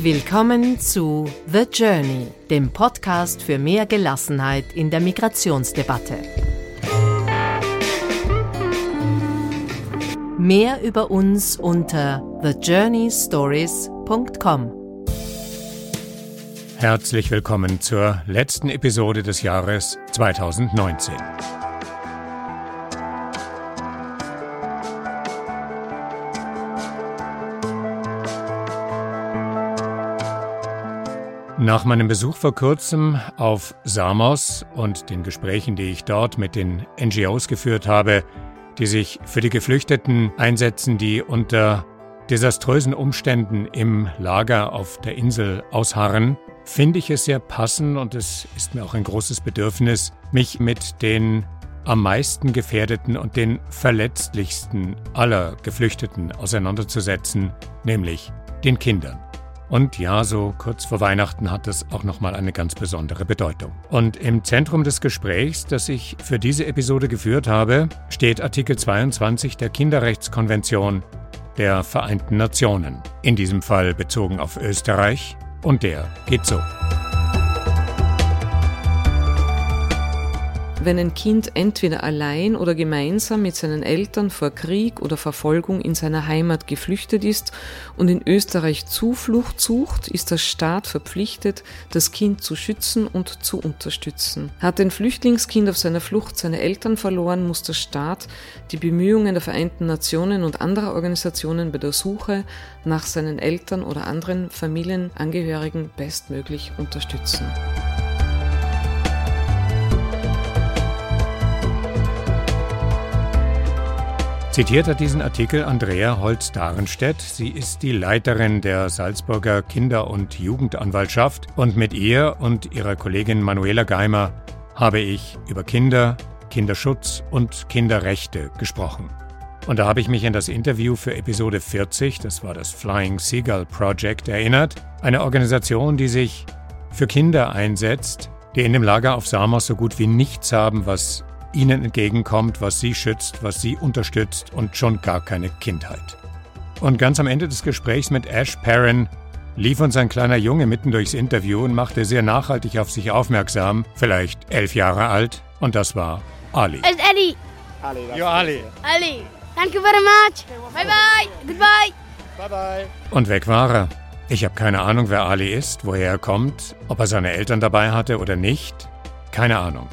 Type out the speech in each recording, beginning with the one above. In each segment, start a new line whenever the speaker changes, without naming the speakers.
Willkommen zu The Journey, dem Podcast für mehr Gelassenheit in der Migrationsdebatte. Mehr über uns unter thejourneystories.com.
Herzlich willkommen zur letzten Episode des Jahres 2019. Nach meinem Besuch vor kurzem auf Samos und den Gesprächen, die ich dort mit den NGOs geführt habe, die sich für die Geflüchteten einsetzen, die unter desaströsen Umständen im Lager auf der Insel ausharren, finde ich es sehr passend und es ist mir auch ein großes Bedürfnis, mich mit den am meisten gefährdeten und den verletzlichsten aller Geflüchteten auseinanderzusetzen, nämlich den Kindern. Und ja, so kurz vor Weihnachten hat es auch nochmal eine ganz besondere Bedeutung. Und im Zentrum des Gesprächs, das ich für diese Episode geführt habe, steht Artikel 22 der Kinderrechtskonvention der Vereinten Nationen. In diesem Fall bezogen auf Österreich. Und der geht so.
Wenn ein Kind entweder allein oder gemeinsam mit seinen Eltern vor Krieg oder Verfolgung in seiner Heimat geflüchtet ist und in Österreich Zuflucht sucht, ist der Staat verpflichtet, das Kind zu schützen und zu unterstützen. Hat ein Flüchtlingskind auf seiner Flucht seine Eltern verloren, muss der Staat die Bemühungen der Vereinten Nationen und anderer Organisationen bei der Suche nach seinen Eltern oder anderen Familienangehörigen bestmöglich unterstützen.
Zitiert hat diesen Artikel Andrea Holz-Darenstedt. Sie ist die Leiterin der Salzburger Kinder- und Jugendanwaltschaft und mit ihr und ihrer Kollegin Manuela Geimer habe ich über Kinder, Kinderschutz und Kinderrechte gesprochen. Und da habe ich mich an das Interview für Episode 40, das war das Flying Seagull Project, erinnert. Eine Organisation, die sich für Kinder einsetzt, die in dem Lager auf Samos so gut wie nichts haben, was ihnen entgegenkommt, was sie schützt, was sie unterstützt und schon gar keine Kindheit. Und ganz am Ende des Gesprächs mit Ash Perrin lief uns ein kleiner Junge mitten durchs Interview und machte sehr nachhaltig auf sich aufmerksam, vielleicht elf Jahre alt, und das war Ali.
It's Eddie.
Ali, You're Ali.
Ali. Thank you very much. Bye bye. Goodbye.
Bye bye. Und weg war er. Ich habe keine Ahnung, wer Ali ist, woher er kommt, ob er seine Eltern dabei hatte oder nicht. Keine Ahnung.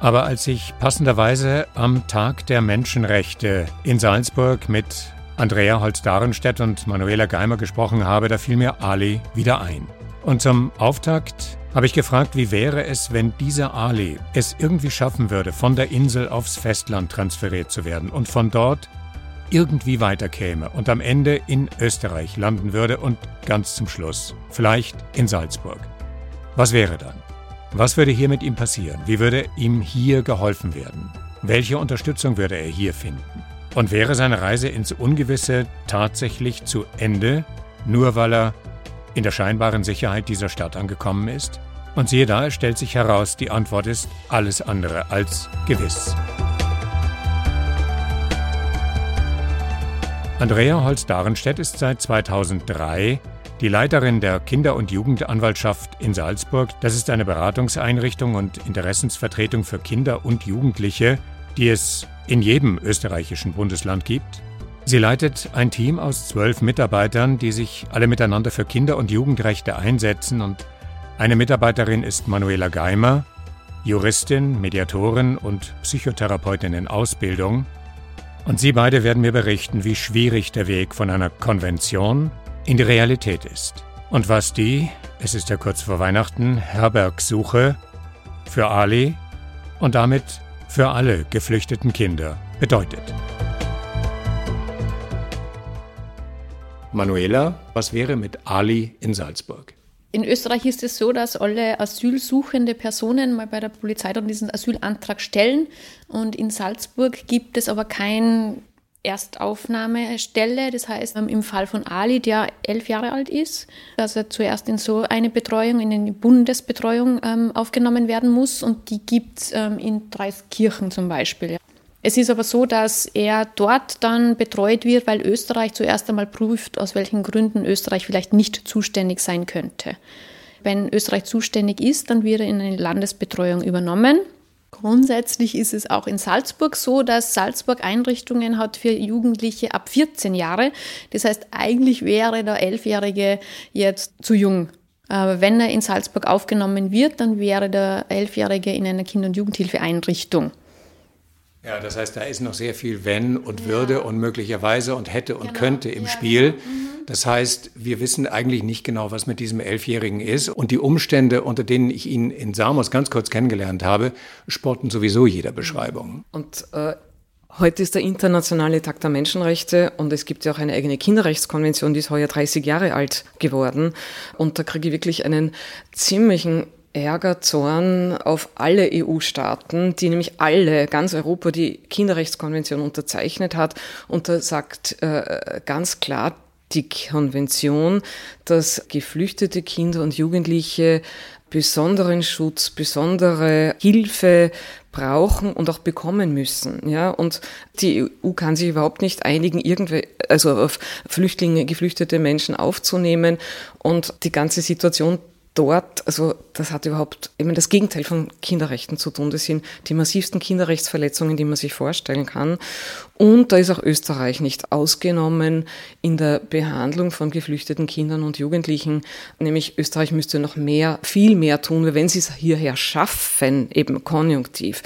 Aber als ich passenderweise am Tag der Menschenrechte in Salzburg mit Andrea Holz-Darenstedt und Manuela Geimer gesprochen habe, da fiel mir Ali wieder ein. Und zum Auftakt habe ich gefragt, wie wäre es, wenn dieser Ali es irgendwie schaffen würde, von der Insel aufs Festland transferiert zu werden und von dort irgendwie weiterkäme und am Ende in Österreich landen würde und ganz zum Schluss vielleicht in Salzburg. Was wäre dann? Was würde hier mit ihm passieren? Wie würde ihm hier geholfen werden? Welche Unterstützung würde er hier finden? Und wäre seine Reise ins Ungewisse tatsächlich zu Ende, nur weil er in der scheinbaren Sicherheit dieser Stadt angekommen ist? Und siehe da, es stellt sich heraus, die Antwort ist alles andere als gewiss. Andrea Holz-Darenstedt ist seit 2003 die Leiterin der Kinder- und Jugendanwaltschaft in Salzburg, das ist eine Beratungseinrichtung und Interessensvertretung für Kinder und Jugendliche, die es in jedem österreichischen Bundesland gibt. Sie leitet ein Team aus zwölf Mitarbeitern, die sich alle miteinander für Kinder- und Jugendrechte einsetzen und eine Mitarbeiterin ist Manuela Geimer, Juristin, Mediatorin und Psychotherapeutin in Ausbildung. Und sie beide werden mir berichten, wie schwierig der Weg von einer Konvention in die Realität ist. Und was die, es ist ja kurz vor Weihnachten, Herbergsuche für Ali und damit für alle geflüchteten Kinder bedeutet. Manuela, was wäre mit Ali in Salzburg?
In Österreich ist es so, dass alle asylsuchende Personen mal bei der Polizei dann diesen Asylantrag stellen. Und in Salzburg gibt es aber kein Erstaufnahmestelle. Das heißt, ähm, im Fall von Ali, der elf Jahre alt ist, dass er zuerst in so eine Betreuung, in eine Bundesbetreuung ähm, aufgenommen werden muss. Und die gibt es ähm, in Dreiskirchen zum Beispiel. Es ist aber so, dass er dort dann betreut wird, weil Österreich zuerst einmal prüft, aus welchen Gründen Österreich vielleicht nicht zuständig sein könnte. Wenn Österreich zuständig ist, dann wird er in eine Landesbetreuung übernommen. Grundsätzlich ist es auch in Salzburg so, dass Salzburg Einrichtungen hat für Jugendliche ab 14 Jahre. Das heißt, eigentlich wäre der Elfjährige jetzt zu jung. Aber wenn er in Salzburg aufgenommen wird, dann wäre der Elfjährige in einer Kinder- und Jugendhilfeeinrichtung.
Ja, das heißt, da ist noch sehr viel Wenn und Würde ja. und möglicherweise und hätte und genau. könnte im ja, Spiel. Genau. Mhm. Das heißt, wir wissen eigentlich nicht genau, was mit diesem Elfjährigen ist. Und die Umstände, unter denen ich ihn in Samos ganz kurz kennengelernt habe, sporten sowieso jeder Beschreibung.
Und äh, Heute ist der internationale Tag der Menschenrechte und es gibt ja auch eine eigene Kinderrechtskonvention, die ist heuer 30 Jahre alt geworden. Und da kriege ich wirklich einen ziemlichen Ärger, Zorn auf alle EU-Staaten, die nämlich alle, ganz Europa, die Kinderrechtskonvention unterzeichnet hat. Und da sagt äh, ganz klar die Konvention, dass geflüchtete Kinder und Jugendliche besonderen Schutz, besondere Hilfe brauchen und auch bekommen müssen. Ja, und die EU kann sich überhaupt nicht einigen, irgendwie, also auf Flüchtlinge, geflüchtete Menschen aufzunehmen und die ganze Situation dort, also das hat überhaupt eben das Gegenteil von Kinderrechten zu tun. Das sind die massivsten Kinderrechtsverletzungen, die man sich vorstellen kann. Und da ist auch Österreich nicht ausgenommen in der Behandlung von geflüchteten Kindern und Jugendlichen. Nämlich Österreich müsste noch mehr, viel mehr tun, wenn sie es hierher schaffen, eben konjunktiv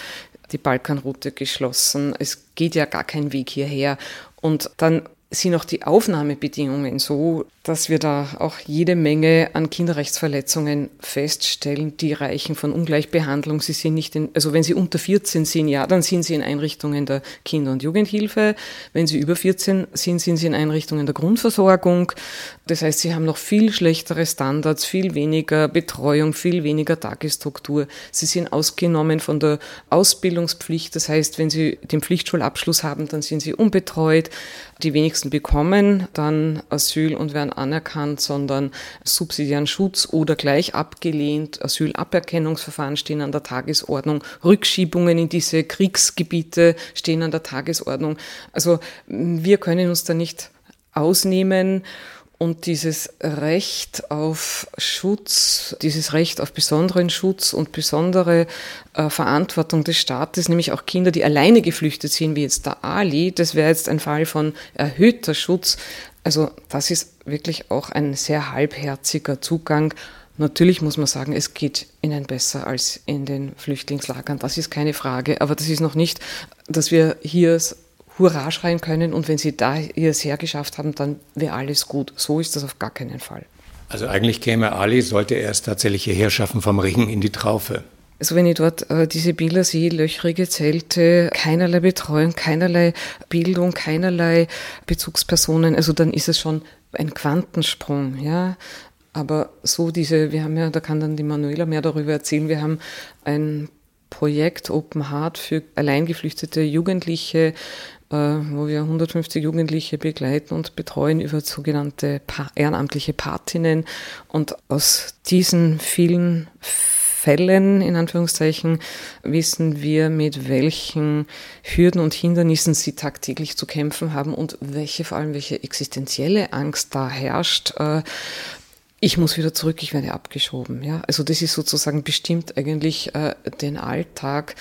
die Balkanroute geschlossen. Es geht ja gar kein Weg hierher. Und dann sind auch die Aufnahmebedingungen so, dass wir da auch jede Menge an Kinderrechtsverletzungen feststellen, die reichen von Ungleichbehandlung. Sie sind nicht in, also wenn sie unter 14 sind, ja, dann sind sie in Einrichtungen der Kinder- und Jugendhilfe. Wenn sie über 14 sind, sind sie in Einrichtungen der Grundversorgung. Das heißt, sie haben noch viel schlechtere Standards, viel weniger Betreuung, viel weniger Tagesstruktur. Sie sind ausgenommen von der Ausbildungspflicht. Das heißt, wenn sie den Pflichtschulabschluss haben, dann sind sie unbetreut. Die wenigsten bekommen dann Asyl und werden anerkannt, sondern subsidiären Schutz oder gleich abgelehnt. Asylaberkennungsverfahren stehen an der Tagesordnung. Rückschiebungen in diese Kriegsgebiete stehen an der Tagesordnung. Also wir können uns da nicht ausnehmen. Und dieses Recht auf Schutz, dieses Recht auf besonderen Schutz und besondere äh, Verantwortung des Staates, nämlich auch Kinder, die alleine geflüchtet sind, wie jetzt der Ali, das wäre jetzt ein Fall von erhöhter Schutz. Also das ist wirklich auch ein sehr halbherziger Zugang. Natürlich muss man sagen, es geht ihnen besser als in den Flüchtlingslagern. Das ist keine Frage. Aber das ist noch nicht, dass wir hier Hurra schreien können und wenn sie da es hergeschafft haben, dann wäre alles gut. So ist das auf gar keinen Fall.
Also eigentlich käme Ali, sollte er es tatsächlich hierher schaffen, vom Ring in die Traufe.
Also wenn ich dort äh, diese Bilder sehe, löchrige Zelte, keinerlei Betreuung, keinerlei Bildung, keinerlei Bezugspersonen, also dann ist es schon ein Quantensprung, ja. Aber so diese, wir haben ja, da kann dann die Manuela mehr darüber erzählen, wir haben ein Projekt Open Heart für alleingeflüchtete Jugendliche, äh, wo wir 150 Jugendliche begleiten und betreuen über sogenannte ehrenamtliche Patinnen. Und aus diesen vielen Fällen, in Anführungszeichen, wissen wir, mit welchen Hürden und Hindernissen sie tagtäglich zu kämpfen haben und welche, vor allem welche existenzielle Angst da herrscht. Äh, ich muss wieder zurück, ich werde abgeschoben. Ja? Also das ist sozusagen bestimmt eigentlich äh, den Alltag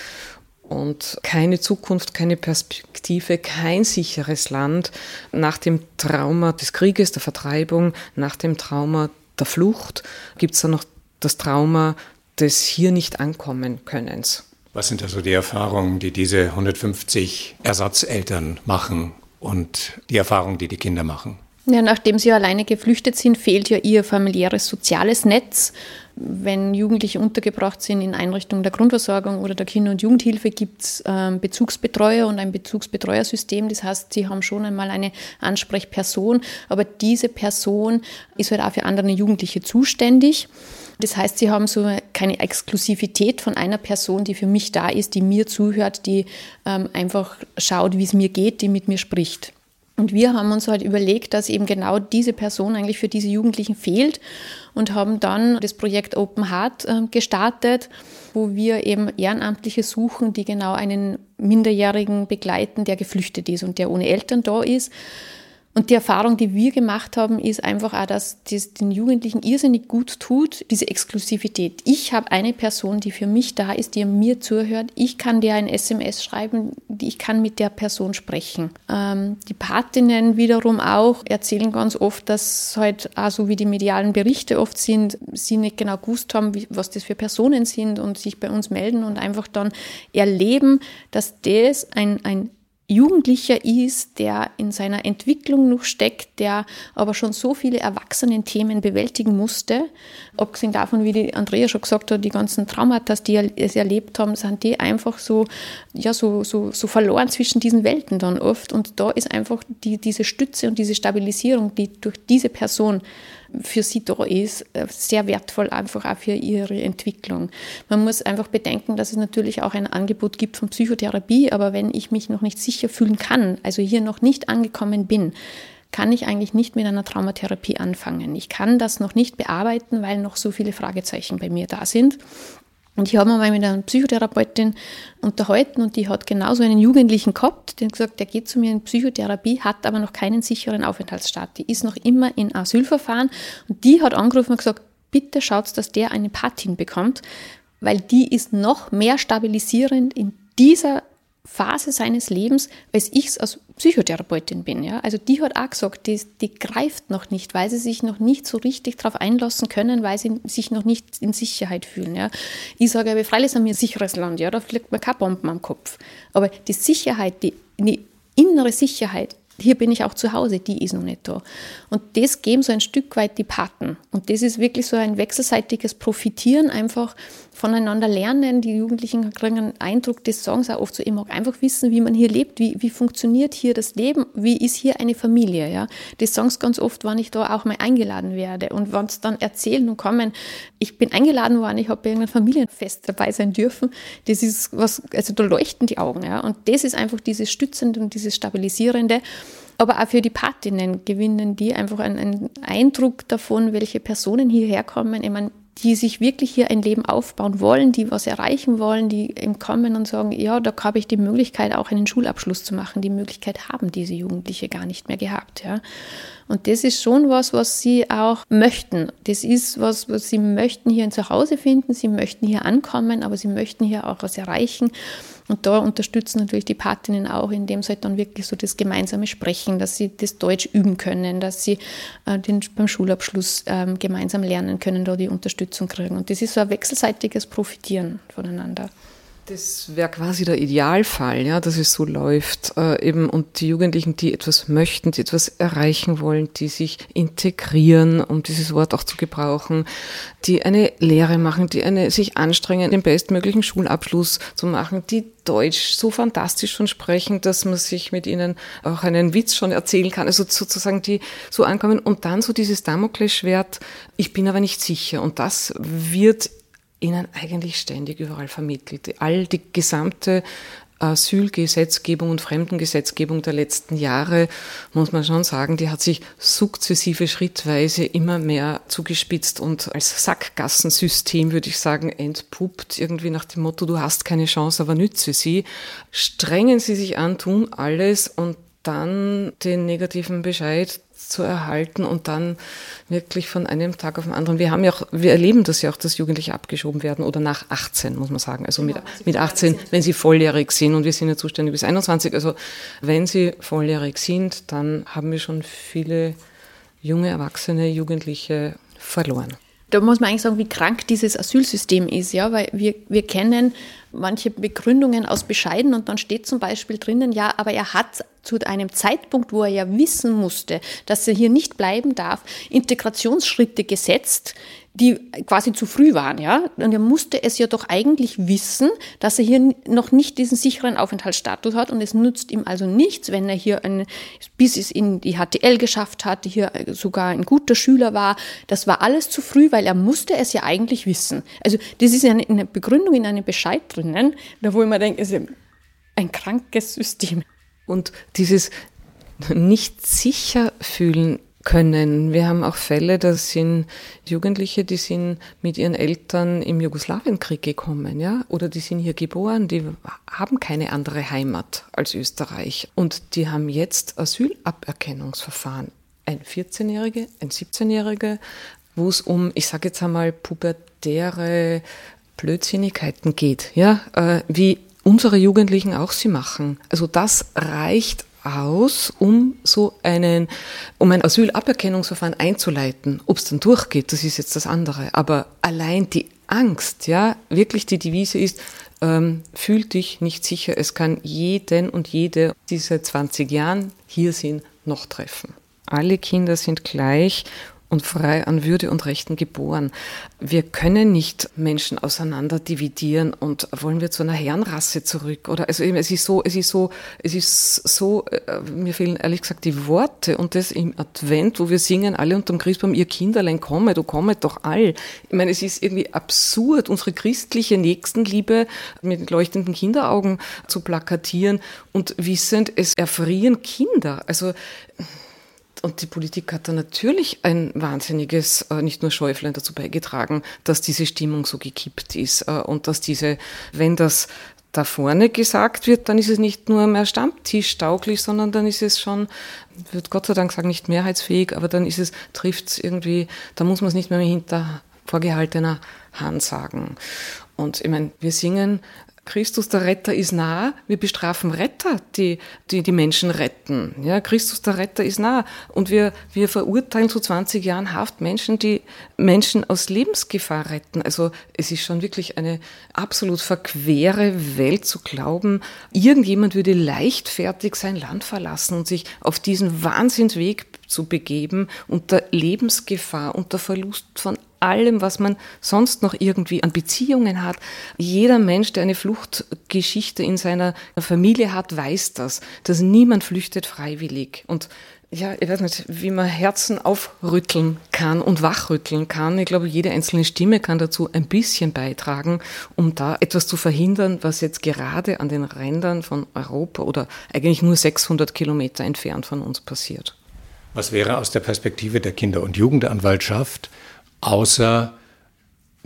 und keine Zukunft, keine Perspektive, kein sicheres Land nach dem Trauma des Krieges, der Vertreibung, nach dem Trauma der Flucht gibt es dann noch das Trauma des hier nicht ankommen Könnens.
Was sind also die Erfahrungen, die diese 150 Ersatzeltern machen und die Erfahrungen, die die Kinder machen?
Ja, nachdem sie alleine geflüchtet sind, fehlt ja ihr familiäres soziales Netz. Wenn Jugendliche untergebracht sind in Einrichtungen der Grundversorgung oder der Kinder- und Jugendhilfe, gibt es ähm, Bezugsbetreuer und ein Bezugsbetreuersystem. Das heißt, sie haben schon einmal eine Ansprechperson, aber diese Person ist halt auch für andere Jugendliche zuständig. Das heißt, sie haben so keine Exklusivität von einer Person, die für mich da ist, die mir zuhört, die ähm, einfach schaut, wie es mir geht, die mit mir spricht. Und wir haben uns halt überlegt, dass eben genau diese Person eigentlich für diese Jugendlichen fehlt und haben dann das Projekt Open Heart ähm, gestartet, wo wir eben Ehrenamtliche suchen, die genau einen Minderjährigen begleiten, der geflüchtet ist und der ohne Eltern da ist und die Erfahrung, die wir gemacht haben, ist einfach auch, dass das den Jugendlichen irrsinnig gut tut, diese Exklusivität. Ich habe eine Person, die für mich da ist, die mir zuhört. Ich kann dir ein SMS schreiben, ich kann mit der Person sprechen. Ähm, die Patinnen wiederum auch erzählen ganz oft, dass halt so wie die medialen Berichte oft sind, sie nicht genau gewusst haben, wie, was das für Personen sind und sich bei uns melden und einfach dann erleben, dass das ein, ein Jugendlicher ist, der in seiner Entwicklung noch steckt, der aber schon so viele Erwachsenen-Themen bewältigen musste. Abgesehen davon, wie die Andrea schon gesagt hat, die ganzen Traumata, die sie erlebt haben, sind die einfach so, ja, so, so, so verloren zwischen diesen Welten dann oft. Und da ist einfach die, diese Stütze und diese Stabilisierung, die durch diese Person für sie da ist, äh, sehr wertvoll einfach auch für ihre Entwicklung. Man muss einfach bedenken, dass es natürlich auch ein Angebot gibt von Psychotherapie, aber wenn ich mich noch nicht sicher fühlen kann, also hier noch nicht angekommen bin, kann ich eigentlich nicht mit einer Traumatherapie anfangen. Ich kann das noch nicht bearbeiten, weil noch so viele Fragezeichen bei mir da sind. Und ich habe mal mit einer Psychotherapeutin unterhalten und die hat genauso einen Jugendlichen gehabt, der hat gesagt, der geht zu mir in Psychotherapie, hat aber noch keinen sicheren Aufenthaltsstaat. Die ist noch immer in Asylverfahren und die hat angerufen und gesagt, bitte schaut, dass der eine Patin bekommt, weil die ist noch mehr stabilisierend in dieser Phase seines Lebens, als ich es als Psychotherapeutin bin. Ja? Also die hat auch gesagt, die, die greift noch nicht, weil sie sich noch nicht so richtig darauf einlassen können, weil sie sich noch nicht in Sicherheit fühlen. Ja? Ich sage, aber freilich sind wir ein sicheres Land, ja? da fliegt mir keine Bomben am Kopf. Aber die Sicherheit, die, die innere Sicherheit, hier bin ich auch zu Hause, die ist noch nicht da. Und das geben so ein Stück weit die Paten. Und das ist wirklich so ein wechselseitiges Profitieren, einfach voneinander lernen. Die Jugendlichen kriegen einen Eindruck, sagen sie auch oft so, ich mag einfach wissen, wie man hier lebt, wie, wie funktioniert hier das Leben, wie ist hier eine Familie. Ja? Sagen sie ganz oft, wann ich da auch mal eingeladen werde. Und wenn sie dann erzählen und kommen, ich bin eingeladen worden, ich habe bei irgendeinem Familienfest dabei sein dürfen, das ist was, also da leuchten die Augen. Ja? Und das ist einfach dieses Stützende und dieses Stabilisierende aber auch für die Patinnen gewinnen die einfach einen, einen Eindruck davon, welche Personen hierher kommen. Ich meine, die sich wirklich hier ein Leben aufbauen wollen, die was erreichen wollen, die kommen und sagen, ja, da habe ich die Möglichkeit, auch einen Schulabschluss zu machen. Die Möglichkeit haben diese Jugendliche gar nicht mehr gehabt. Ja. Und das ist schon was, was sie auch möchten. Das ist was, was sie möchten hier ein Zuhause finden, sie möchten hier ankommen, aber sie möchten hier auch was erreichen. Und da unterstützen natürlich die Patinnen auch, indem sie halt dann wirklich so das gemeinsame Sprechen, dass sie das Deutsch üben können, dass sie äh, den, beim Schulabschluss ähm, gemeinsam lernen können, da die Unterstützung kriegen. Und das ist so ein wechselseitiges Profitieren voneinander.
Das wäre quasi der Idealfall, ja, dass es so läuft. Äh, eben und die Jugendlichen, die etwas möchten, die etwas erreichen wollen, die sich integrieren, um dieses Wort auch zu gebrauchen, die eine Lehre machen, die eine sich anstrengen, den bestmöglichen Schulabschluss zu machen, die Deutsch so fantastisch schon sprechen, dass man sich mit ihnen auch einen Witz schon erzählen kann. Also sozusagen die so ankommen und dann so dieses Damoklesschwert, ich bin aber nicht sicher. Und das wird ihnen eigentlich ständig überall vermittelt. All die gesamte Asylgesetzgebung und Fremdengesetzgebung der letzten Jahre, muss man schon sagen, die hat sich sukzessive, schrittweise immer mehr zugespitzt und als Sackgassensystem, würde ich sagen, entpuppt, irgendwie nach dem Motto, du hast keine Chance, aber nütze sie. Strengen sie sich an, tun alles und dann den negativen Bescheid zu erhalten und dann wirklich von einem Tag auf den anderen. Wir haben ja auch, wir erleben das ja auch, dass Jugendliche abgeschoben werden oder nach 18, muss man sagen. Also mit, mit 18, wenn sie volljährig sind und wir sind ja zuständig bis 21. Also wenn sie volljährig sind, dann haben wir schon viele junge Erwachsene, Jugendliche verloren
da muss man eigentlich sagen, wie krank dieses Asylsystem ist, ja, weil wir, wir kennen manche Begründungen aus Bescheiden und dann steht zum Beispiel drinnen, ja, aber er hat zu einem Zeitpunkt, wo er ja wissen musste, dass er hier nicht bleiben darf, Integrationsschritte gesetzt, die quasi zu früh waren, ja. Und er musste es ja doch eigentlich wissen, dass er hier noch nicht diesen sicheren Aufenthaltsstatus hat und es nützt ihm also nichts, wenn er hier ein, bis es in die HTL geschafft hat, hier sogar ein guter Schüler war. Das war alles zu früh, weil er musste es ja eigentlich wissen. Also das ist eine, eine Begründung in einem Bescheid drinnen, da wo ich mir denke, ist ein krankes System.
Und dieses nicht sicher fühlen können. Wir haben auch Fälle, da sind Jugendliche, die sind mit ihren Eltern im Jugoslawienkrieg gekommen, ja, oder die sind hier geboren, die haben keine andere Heimat als Österreich und die haben jetzt Asylaberkennungsverfahren. Ein 14-Jährige, ein 17-Jährige, wo es um, ich sage jetzt einmal, pubertäre Blödsinnigkeiten geht, ja, äh, wie unsere Jugendlichen auch sie machen. Also das reicht aus, um so einen, um ein Asylaberkennungsverfahren einzuleiten. Ob es dann durchgeht, das ist jetzt das andere. Aber allein die Angst, ja, wirklich die Devise ist, ähm, fühl dich nicht sicher. Es kann jeden und jede diese 20 Jahren hier sind noch treffen. Alle Kinder sind gleich und frei an Würde und Rechten geboren. Wir können nicht Menschen auseinander dividieren und wollen wir zu einer Herrenrasse zurück oder also eben, es ist so, es ist so, es ist so, äh, mir fehlen ehrlich gesagt die Worte und das im Advent, wo wir singen alle unterm Christbaum, ihr Kinderlein komme, du komme doch all. Ich meine, es ist irgendwie absurd, unsere christliche Nächstenliebe mit leuchtenden Kinderaugen zu plakatieren und wissend, es erfrieren Kinder. Also und die Politik hat da natürlich ein wahnsinniges, äh, nicht nur Schäuflein dazu beigetragen, dass diese Stimmung so gekippt ist äh, und dass diese, wenn das da vorne gesagt wird, dann ist es nicht nur mehr stammtischtauglich, sondern dann ist es schon, wird Gott sei Dank sagen, nicht mehrheitsfähig, aber dann ist es, trifft es irgendwie, da muss man es nicht mehr hinter vorgehaltener Hand sagen. Und ich meine, wir singen Christus der Retter ist nah. Wir bestrafen Retter, die, die die Menschen retten. Ja, Christus der Retter ist nah. Und wir, wir verurteilen zu 20 Jahren Haft Menschen, die Menschen aus Lebensgefahr retten. Also es ist schon wirklich eine absolut verquere Welt zu glauben, irgendjemand würde leichtfertig sein Land verlassen und sich auf diesen Wahnsinnsweg zu begeben unter Lebensgefahr, unter Verlust von allem, was man sonst noch irgendwie an Beziehungen hat. Jeder Mensch, der eine Fluchtgeschichte in seiner Familie hat, weiß das, dass niemand flüchtet freiwillig. Und ja, ich weiß nicht, wie man Herzen aufrütteln kann und wachrütteln kann. Ich glaube, jede einzelne Stimme kann dazu ein bisschen beitragen, um da etwas zu verhindern, was jetzt gerade an den Rändern von Europa oder eigentlich nur 600 Kilometer entfernt von uns passiert.
Was wäre aus der Perspektive der Kinder- und Jugendanwaltschaft außer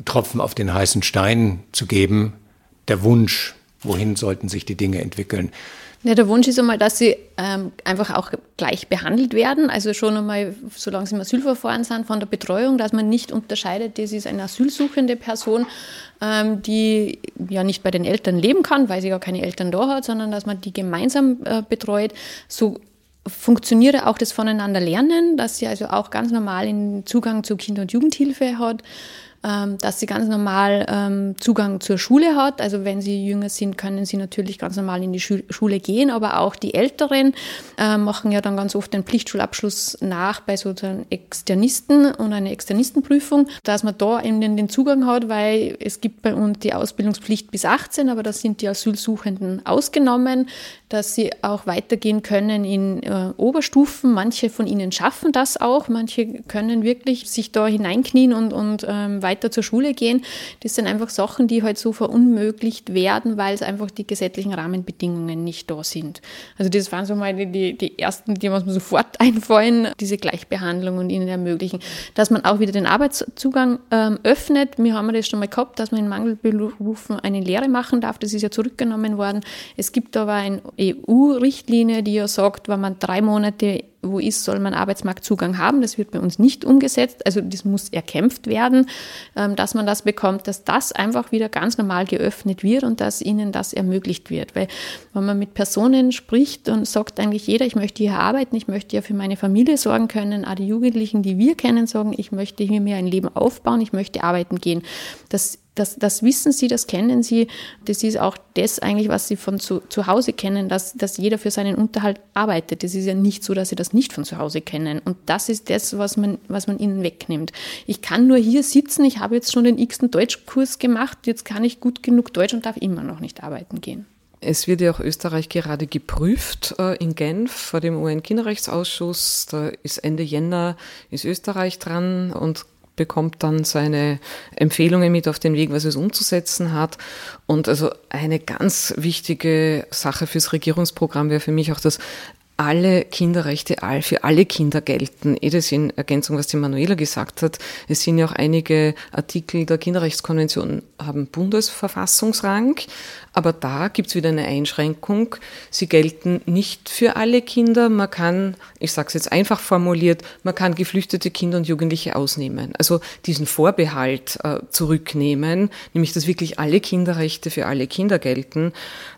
Tropfen auf den heißen Stein zu geben, der Wunsch, wohin sollten sich die Dinge entwickeln.
Ja, der Wunsch ist einmal, dass sie ähm, einfach auch gleich behandelt werden. Also schon einmal, solange sie im Asylverfahren sind, von der Betreuung, dass man nicht unterscheidet, das ist eine asylsuchende Person, ähm, die ja nicht bei den Eltern leben kann, weil sie gar keine Eltern da hat, sondern dass man die gemeinsam äh, betreut. So funktioniere auch das Voneinander lernen, dass sie also auch ganz normal den Zugang zur Kinder- und Jugendhilfe hat, ähm, dass sie ganz normal ähm, Zugang zur Schule hat. Also wenn sie jünger sind, können sie natürlich ganz normal in die Schule gehen, aber auch die Älteren äh, machen ja dann ganz oft den Pflichtschulabschluss nach bei sozusagen Externisten und eine Externistenprüfung, dass man da eben den Zugang hat, weil es gibt bei uns die Ausbildungspflicht bis 18, aber da sind die Asylsuchenden ausgenommen, dass sie auch weitergehen können in äh, Oberstufen. Manche von ihnen schaffen das auch, manche können wirklich sich da hineinknien und, und ähm, weiter zur Schule gehen. Das sind einfach Sachen, die halt so verunmöglicht werden, weil es einfach die gesetzlichen Rahmenbedingungen nicht da sind. Also das waren so mal die, die ersten, die mir sofort einfallen, diese Gleichbehandlung und ihnen ermöglichen. Dass man auch wieder den Arbeitszugang ähm, öffnet. Wir haben das schon mal gehabt, dass man in Mangelberufen eine Lehre machen darf. Das ist ja zurückgenommen worden. Es gibt aber eine EU-Richtlinie, die ja sagt, wenn man drei Monate wo ist, soll man Arbeitsmarktzugang haben. Das wird bei uns nicht umgesetzt. Also das muss erkämpft werden, ähm, dass man das bekommt, dass das einfach wieder ganz normal geöffnet wird und dass ihnen das ermöglicht wird. Weil wenn man mit Personen spricht und sagt eigentlich jeder, ich möchte hier arbeiten, ich möchte ja für meine Familie sorgen können, auch die Jugendlichen, die wir kennen, sagen, ich möchte hier mir ein Leben aufbauen, ich möchte arbeiten gehen. Das das, das wissen sie, das kennen sie. Das ist auch das eigentlich, was sie von zu, zu Hause kennen, dass, dass jeder für seinen Unterhalt arbeitet. Das ist ja nicht so, dass sie das nicht von zu Hause kennen. Und das ist das, was man, was man ihnen wegnimmt. Ich kann nur hier sitzen, ich habe jetzt schon den x-ten Deutschkurs gemacht, jetzt kann ich gut genug Deutsch und darf immer noch nicht arbeiten gehen.
Es wird ja auch Österreich gerade geprüft äh, in Genf vor dem UN-Kinderrechtsausschuss. Da ist Ende Jänner ist Österreich dran und bekommt dann seine Empfehlungen mit auf den Weg, was es umzusetzen hat. Und also eine ganz wichtige Sache fürs Regierungsprogramm wäre für mich auch das alle Kinderrechte für alle Kinder gelten. Eh das in Ergänzung, was die Manuela gesagt hat. Es sind ja auch einige Artikel der Kinderrechtskonvention haben Bundesverfassungsrang, aber da gibt's wieder eine Einschränkung. Sie gelten nicht für alle Kinder. Man kann, ich sage es jetzt einfach formuliert, man kann geflüchtete Kinder und Jugendliche ausnehmen. Also diesen Vorbehalt äh, zurücknehmen, nämlich dass wirklich alle Kinderrechte für alle Kinder gelten.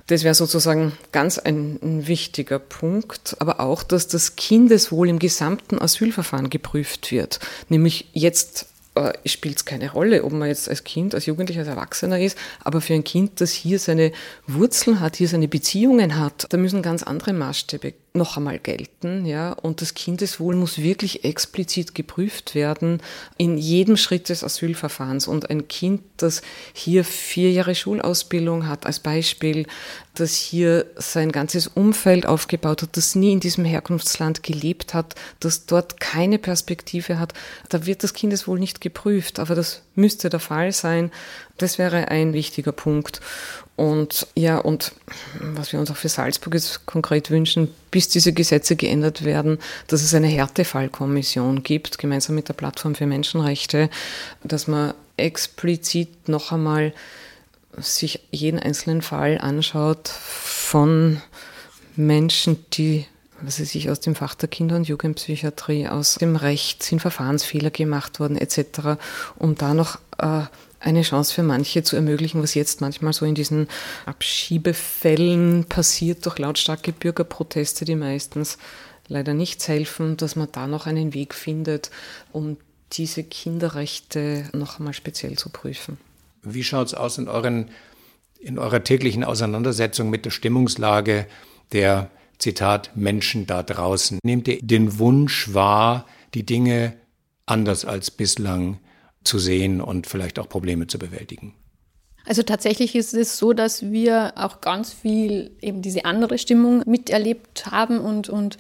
Das wäre sozusagen ganz ein, ein, wichtiger Punkt, aber auch, dass das Kindeswohl im gesamten Asylverfahren geprüft wird. Nämlich jetzt äh, spielt es keine Rolle, ob man jetzt als Kind, als Jugendlicher, als Erwachsener ist, aber für ein Kind, das hier seine Wurzeln hat, hier seine Beziehungen hat, da müssen ganz andere Maßstäbe noch einmal gelten, ja, und das Kindeswohl muss wirklich explizit geprüft werden in jedem Schritt des Asylverfahrens. Und ein Kind, das hier vier Jahre Schulausbildung hat, als Beispiel, das hier sein ganzes Umfeld aufgebaut hat, das nie in diesem Herkunftsland gelebt hat, das dort keine Perspektive hat, da wird das Kindeswohl nicht geprüft, aber das müsste der Fall sein. Das wäre ein wichtiger Punkt. Und ja, und was wir uns auch für Salzburg jetzt konkret wünschen, bis diese Gesetze geändert werden, dass es eine Härtefallkommission gibt, gemeinsam mit der Plattform für Menschenrechte, dass man explizit noch einmal sich jeden einzelnen Fall anschaut von Menschen, die was weiß ich, aus dem Fach der Kinder- und Jugendpsychiatrie, aus dem Recht sind Verfahrensfehler gemacht worden etc., um da noch äh, eine Chance für manche zu ermöglichen, was jetzt manchmal so in diesen Abschiebefällen passiert durch lautstarke Bürgerproteste, die meistens leider nichts helfen, dass man da noch einen Weg findet, um diese Kinderrechte noch einmal speziell zu prüfen.
Wie schaut es aus in, euren, in eurer täglichen Auseinandersetzung mit der Stimmungslage der, Zitat, Menschen da draußen? Nehmt ihr den Wunsch wahr, die Dinge anders als bislang zu sehen und vielleicht auch Probleme zu bewältigen.
Also tatsächlich ist es so, dass wir auch ganz viel eben diese andere Stimmung miterlebt haben und, und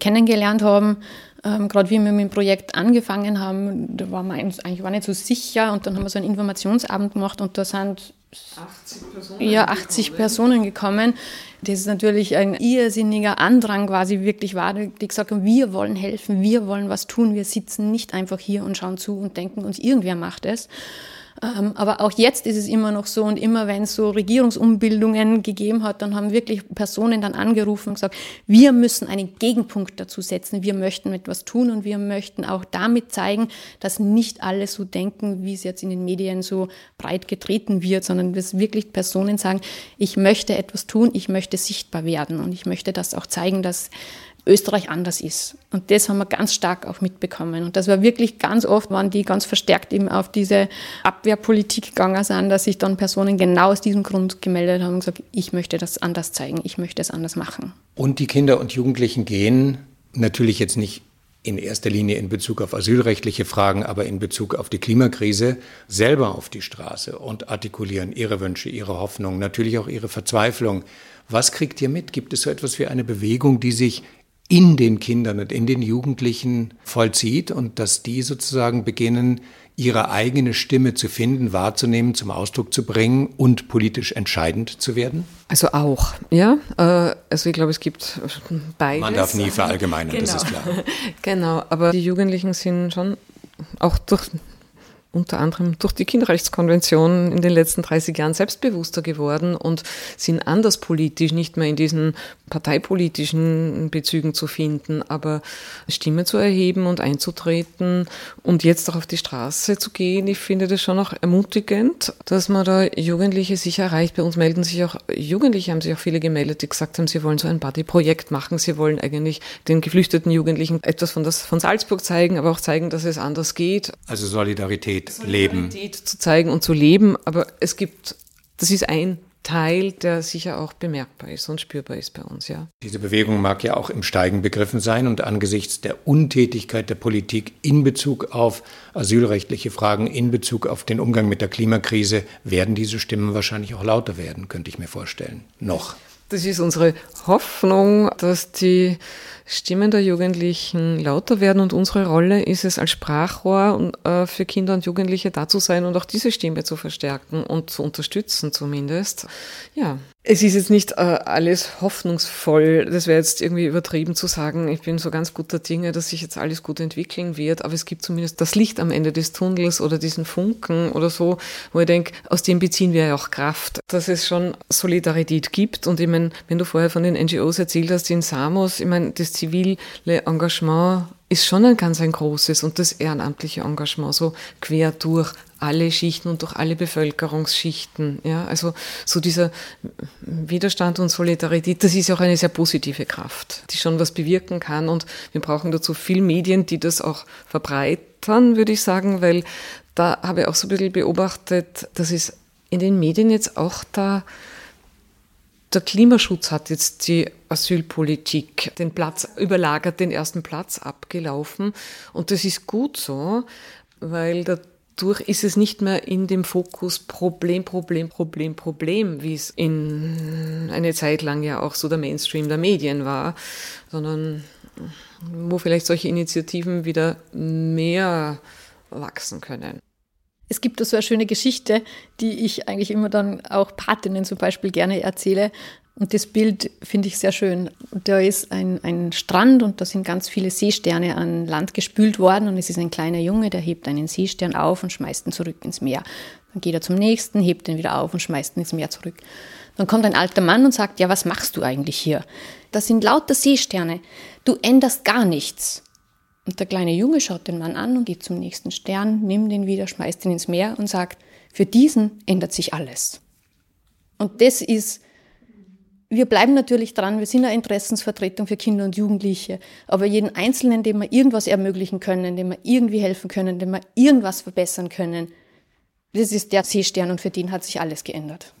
kennengelernt haben. Ähm, Gerade wie wir mit dem Projekt angefangen haben, da waren wir eigentlich war nicht so sicher und dann haben wir so einen Informationsabend gemacht und da sind 80 Personen, ja, 80 gekommen. Personen gekommen. Das ist natürlich ein irrsinniger Andrang quasi wirklich war, die gesagt haben, wir wollen helfen, wir wollen was tun, wir sitzen nicht einfach hier und schauen zu und denken uns, irgendwer macht es. Ähm, aber auch jetzt ist es immer noch so und immer wenn es so Regierungsumbildungen gegeben hat, dann haben wirklich Personen dann angerufen und gesagt, wir müssen einen Gegenpunkt dazu setzen, wir möchten etwas tun und wir möchten auch damit zeigen, dass nicht alle so denken, wie es jetzt in den Medien so breit getreten wird, sondern dass wirklich Personen sagen, ich möchte etwas tun, ich möchte sichtbar werden und ich möchte das auch zeigen, dass Österreich anders ist. Und das haben wir ganz stark auch mitbekommen. Und das war wirklich ganz oft, waren die ganz verstärkt eben auf diese Abwehrpolitik gegangen sind, dass sich dann Personen genau aus diesem Grund gemeldet haben und gesagt, ich möchte das anders zeigen, ich möchte es anders machen.
Und die Kinder und Jugendlichen gehen natürlich jetzt nicht in erster Linie in Bezug auf asylrechtliche Fragen, aber in Bezug auf die Klimakrise selber auf die Straße und artikulieren ihre Wünsche, ihre Hoffnungen, natürlich auch ihre Verzweiflung. Was kriegt ihr mit? Gibt es so etwas wie eine Bewegung, die sich in den Kindern und in den Jugendlichen vollzieht und dass die sozusagen beginnen, ihre eigene Stimme zu finden, wahrzunehmen, zum Ausdruck zu bringen und politisch entscheidend zu werden?
Also auch, ja. Äh, also ich glaube, es gibt beides.
Man darf nie verallgemeinern, genau. das ist klar.
Genau, aber die Jugendlichen sind schon auch durch unter anderem durch die Kinderrechtskonvention in den letzten 30 Jahren selbstbewusster geworden und sind anders politisch, nicht mehr in diesen parteipolitischen Bezügen zu finden, aber Stimme zu erheben und einzutreten und jetzt auch auf die Straße zu gehen. Ich finde das schon auch ermutigend, dass man da Jugendliche sich erreicht. Bei uns melden sich auch Jugendliche, haben sich auch viele gemeldet, die gesagt haben, sie wollen so ein Buddy-Projekt machen. Sie wollen eigentlich den geflüchteten Jugendlichen etwas von, das, von Salzburg zeigen, aber auch zeigen, dass es anders geht.
Also Solidarität, Solidarität leben. Solidarität
zu zeigen und zu leben, aber es gibt, das ist ein Teil, der sicher auch bemerkbar ist und spürbar ist bei uns, ja.
Diese Bewegung mag ja auch im Steigen begriffen sein und angesichts der Untätigkeit der Politik in Bezug auf asylrechtliche Fragen, in Bezug auf den Umgang mit der Klimakrise, werden diese Stimmen wahrscheinlich auch lauter werden, könnte ich mir vorstellen. Noch.
Das ist unsere Hoffnung, dass die Stimmen der Jugendlichen lauter werden und unsere Rolle ist es als Sprachrohr äh, für Kinder und Jugendliche da zu sein und auch diese Stimme zu verstärken und zu unterstützen zumindest. Ja. Es ist jetzt nicht äh, alles hoffnungsvoll. Das wäre jetzt irgendwie übertrieben zu sagen, ich bin so ganz guter Dinge, dass sich jetzt alles gut entwickeln wird. Aber es gibt zumindest das Licht am Ende des Tunnels oder diesen Funken oder so, wo ich denke, aus dem beziehen wir ja auch Kraft, dass es schon Solidarität gibt. Und ich meine, wenn du vorher von den NGOs erzählt hast in Samos, ich meine, das zivile Engagement ist schon ein ganz ein großes und das ehrenamtliche Engagement so quer durch alle Schichten und durch alle Bevölkerungsschichten. Ja, also so dieser Widerstand und Solidarität, das ist ja auch eine sehr positive Kraft, die schon was bewirken kann und wir brauchen dazu viel Medien, die das auch verbreitern, würde ich sagen, weil da habe ich auch so ein bisschen beobachtet, dass es in den Medien jetzt auch da der Klimaschutz hat jetzt die Asylpolitik den Platz überlagert, den ersten Platz abgelaufen. Und das ist gut so, weil dadurch ist es nicht mehr in dem Fokus Problem, Problem, Problem, Problem, wie es in eine Zeit lang ja auch so der Mainstream der Medien war, sondern wo vielleicht solche Initiativen wieder mehr wachsen können.
Es gibt da so eine schöne Geschichte, die ich eigentlich immer dann auch Patinnen zum Beispiel gerne erzähle. Und das Bild finde ich sehr schön. Da ist ein, ein Strand und da sind ganz viele Seesterne an Land gespült worden. Und es ist ein kleiner Junge, der hebt einen Seestern auf und schmeißt ihn zurück ins Meer. Dann geht er zum nächsten, hebt ihn wieder auf und schmeißt ihn ins Meer zurück. Dann kommt ein alter Mann und sagt, ja, was machst du eigentlich hier? Das sind lauter Seesterne. Du änderst gar nichts. Und der kleine Junge schaut den Mann an und geht zum nächsten Stern, nimmt ihn wieder, schmeißt ihn ins Meer und sagt, für diesen ändert sich alles. Und das ist, wir bleiben natürlich dran, wir sind eine Interessensvertretung für Kinder und Jugendliche, aber jeden Einzelnen, dem wir irgendwas ermöglichen können, dem wir irgendwie helfen können, dem wir irgendwas verbessern können, das ist der Seestern und für den hat sich alles geändert.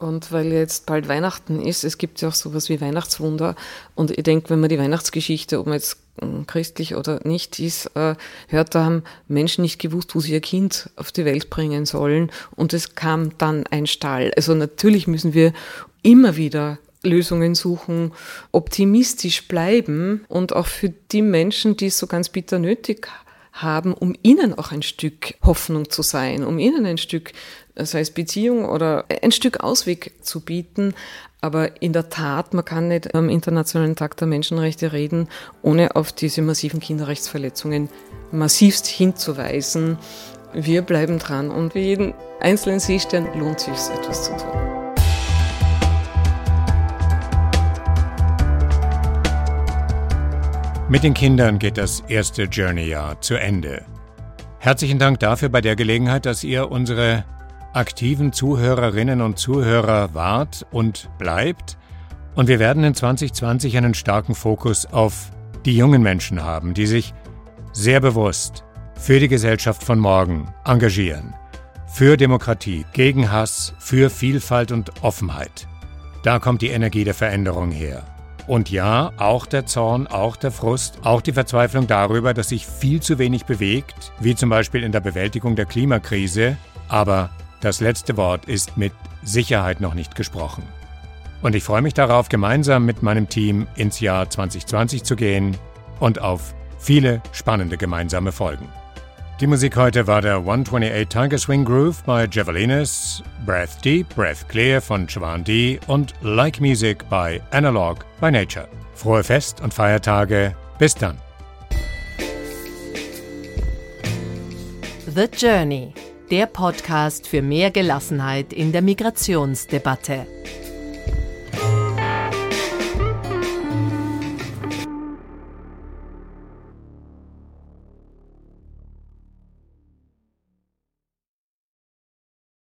Und weil jetzt bald Weihnachten ist, es gibt ja auch sowas wie Weihnachtswunder. Und ich denke, wenn man die Weihnachtsgeschichte, ob man jetzt hm, christlich oder nicht ist, äh, hört, da haben Menschen nicht gewusst, wo sie ihr Kind auf die Welt bringen sollen. Und es kam dann ein Stall. Also natürlich müssen wir immer wieder Lösungen suchen, optimistisch bleiben und auch für die Menschen, die es so ganz bitter nötig haben, um ihnen auch ein Stück Hoffnung zu sein, um ihnen ein Stück sei es Beziehung oder ein Stück Ausweg zu bieten. Aber in der Tat, man kann nicht am Internationalen Tag der Menschenrechte reden, ohne auf diese massiven Kinderrechtsverletzungen massivst hinzuweisen. Wir bleiben dran und für jeden einzelnen Seestern lohnt sich etwas zu tun.
Mit den Kindern geht das erste Journey-Jahr zu Ende. Herzlichen Dank dafür bei der Gelegenheit, dass ihr unsere aktiven Zuhörerinnen und Zuhörer wart und bleibt. Und wir werden in 2020 einen starken Fokus auf die jungen Menschen haben, die sich sehr bewusst für die Gesellschaft von morgen engagieren. Für Demokratie, gegen Hass, für Vielfalt und Offenheit. Da kommt die Energie der Veränderung her. Und ja, auch der Zorn, auch der Frust, auch die Verzweiflung darüber, dass sich viel zu wenig bewegt, wie zum Beispiel in der Bewältigung der Klimakrise, aber das letzte Wort ist mit Sicherheit noch nicht gesprochen. Und ich freue mich darauf, gemeinsam mit meinem Team ins Jahr 2020 zu gehen und auf viele spannende gemeinsame Folgen. Die Musik heute war der 128 Tiger Swing Groove bei Javelinas, Breath Deep, Breath Clear von Siobhan D und Like Music bei Analog by Nature. Frohe Fest- und Feiertage. Bis dann.
The Journey der Podcast für mehr Gelassenheit in der Migrationsdebatte.